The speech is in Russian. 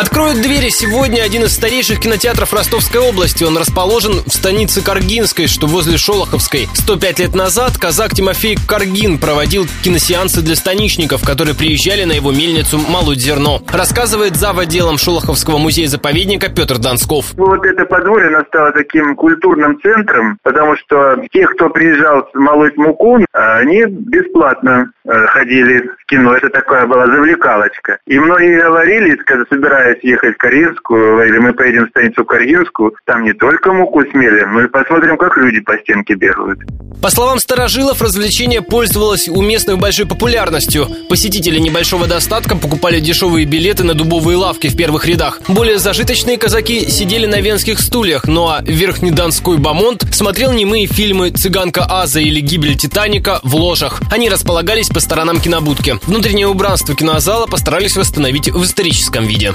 Откроют двери сегодня один из старейших кинотеатров Ростовской области. Он расположен в станице Каргинской, что возле Шолоховской. 105 лет назад казак Тимофей Каргин проводил киносеансы для станичников, которые приезжали на его мельницу молоть зерно. Рассказывает зав. отделом Шолоховского музея-заповедника Петр Донсков. Вот это подворье стало таким культурным центром, потому что те, кто приезжал молоть муку, они бесплатно э, ходили в кино. Это такая была завлекалочка. И многие говорили, когда собираясь ехать в Каринскую, говорили, мы поедем в станицу Каринскую, там не только муку смелим, но и посмотрим, как люди по стенке бегают. По словам старожилов, развлечение пользовалось у местных большой популярностью. Посетители небольшого достатка покупали дешевые билеты на дубовые лавки в первых рядах. Более зажиточные казаки сидели на венских стульях, ну а верхнедонской бамонт смотрел немые фильмы «Цыганка Аза» или «Гибель Титаника» в ложах. Они располагались по сторонам кинобудки. Внутреннее убранство кинозала постарались восстановить в историческом виде.